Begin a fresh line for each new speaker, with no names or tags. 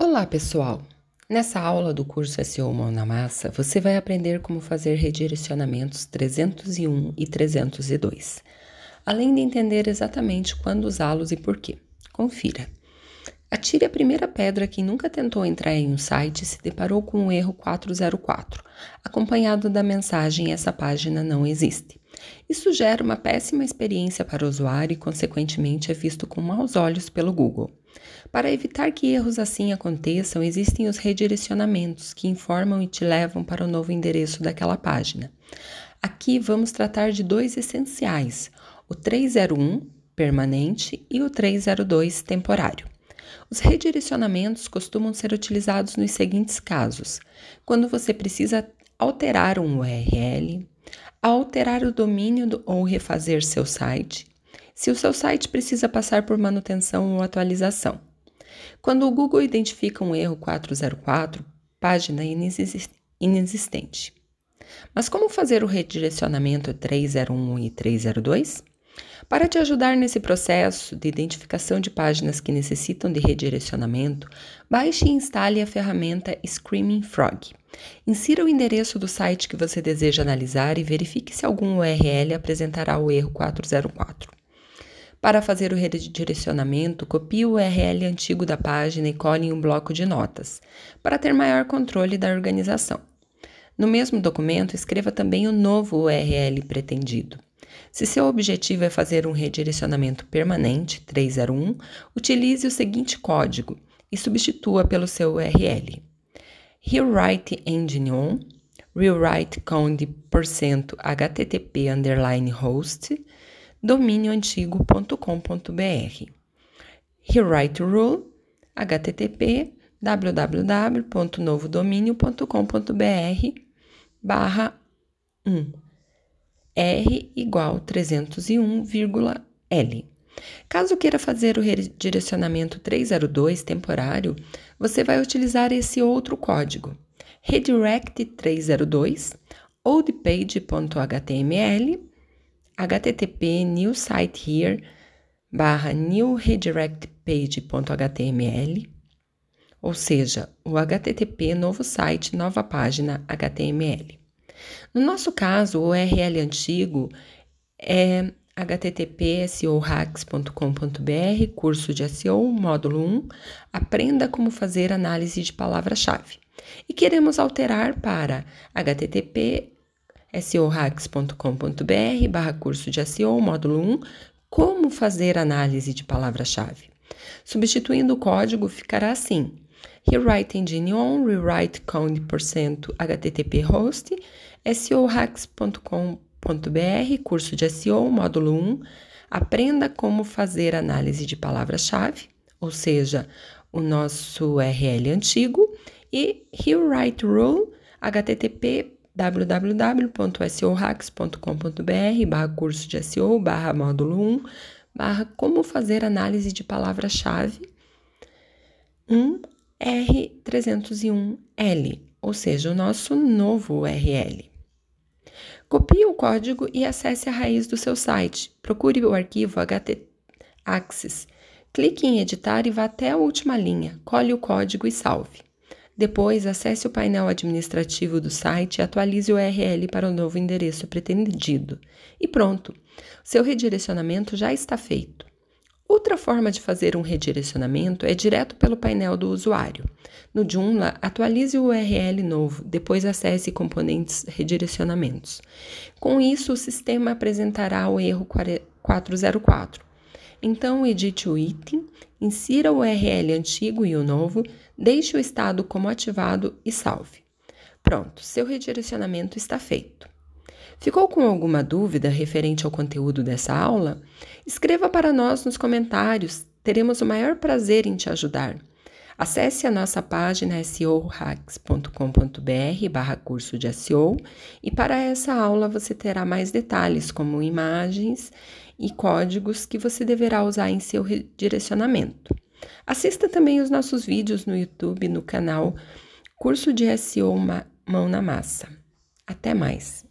Olá, pessoal! Nessa aula do curso SEO Mão na Massa, você vai aprender como fazer redirecionamentos 301 e 302, além de entender exatamente quando usá-los e por quê. Confira. Atire a primeira pedra quem nunca tentou entrar em um site e se deparou com o erro 404, acompanhado da mensagem essa página não existe. Isso gera uma péssima experiência para o usuário e, consequentemente, é visto com maus olhos pelo Google. Para evitar que erros assim aconteçam, existem os redirecionamentos que informam e te levam para o novo endereço daquela página. Aqui vamos tratar de dois essenciais: o 301 permanente e o 302 temporário. Os redirecionamentos costumam ser utilizados nos seguintes casos: quando você precisa alterar um URL, alterar o domínio ou refazer seu site, se o seu site precisa passar por manutenção ou atualização. Quando o Google identifica um erro 404, página inexistente. Mas como fazer o redirecionamento 301 e 302? Para te ajudar nesse processo de identificação de páginas que necessitam de redirecionamento, baixe e instale a ferramenta Screaming Frog. Insira o endereço do site que você deseja analisar e verifique se algum URL apresentará o erro 404. Para fazer o redirecionamento, copie o URL antigo da página e cole em um bloco de notas, para ter maior controle da organização. No mesmo documento, escreva também o novo URL pretendido. Se seu objetivo é fazer um redirecionamento permanente 301, utilize o seguinte código e substitua pelo seu URL. Rewrite engine on, rewrite count %http underline host, domínioantigo.com.br. Rewrite Rule, http www.novodomínio.com.br barra 1 R igual 301,L. Caso queira fazer o redirecionamento 302 temporário, você vai utilizar esse outro código, redirect 302 oldpage.html http new site here barra new redirect page.html, ou seja, o http novo site, nova página HTML. No nosso caso, o URL antigo é http://sohacks.com.br, curso de SEO, módulo 1, aprenda como fazer análise de palavra-chave. E queremos alterar para http sohacks.com.br barra curso de SEO, módulo 1, como fazer análise de palavra-chave. Substituindo o código, ficará assim, rewrite engine on, rewrite count http host, sohacks.com.br, curso de SEO, módulo 1, aprenda como fazer análise de palavra-chave, ou seja, o nosso URL antigo, e rewrite rule, http www.sohacks.com.br barra curso de SEO barra módulo 1 barra como fazer análise de palavra-chave 1R301L, ou seja, o nosso novo URL. Copie o código e acesse a raiz do seu site. Procure o arquivo htaccess. Clique em editar e vá até a última linha. Cole o código e salve. Depois, acesse o painel administrativo do site e atualize o URL para o novo endereço pretendido. E pronto! Seu redirecionamento já está feito. Outra forma de fazer um redirecionamento é direto pelo painel do usuário. No Joomla, atualize o URL novo, depois acesse componentes redirecionamentos. Com isso, o sistema apresentará o erro 404. Então, edite o item, insira o URL antigo e o novo, deixe o estado como ativado e salve. Pronto, seu redirecionamento está feito. Ficou com alguma dúvida referente ao conteúdo dessa aula? Escreva para nós nos comentários, teremos o maior prazer em te ajudar. Acesse a nossa página seohacks.com.br barra curso de SEO e para essa aula você terá mais detalhes como imagens e códigos que você deverá usar em seu direcionamento. Assista também os nossos vídeos no YouTube no canal Curso de SEO Mão na Massa. Até mais!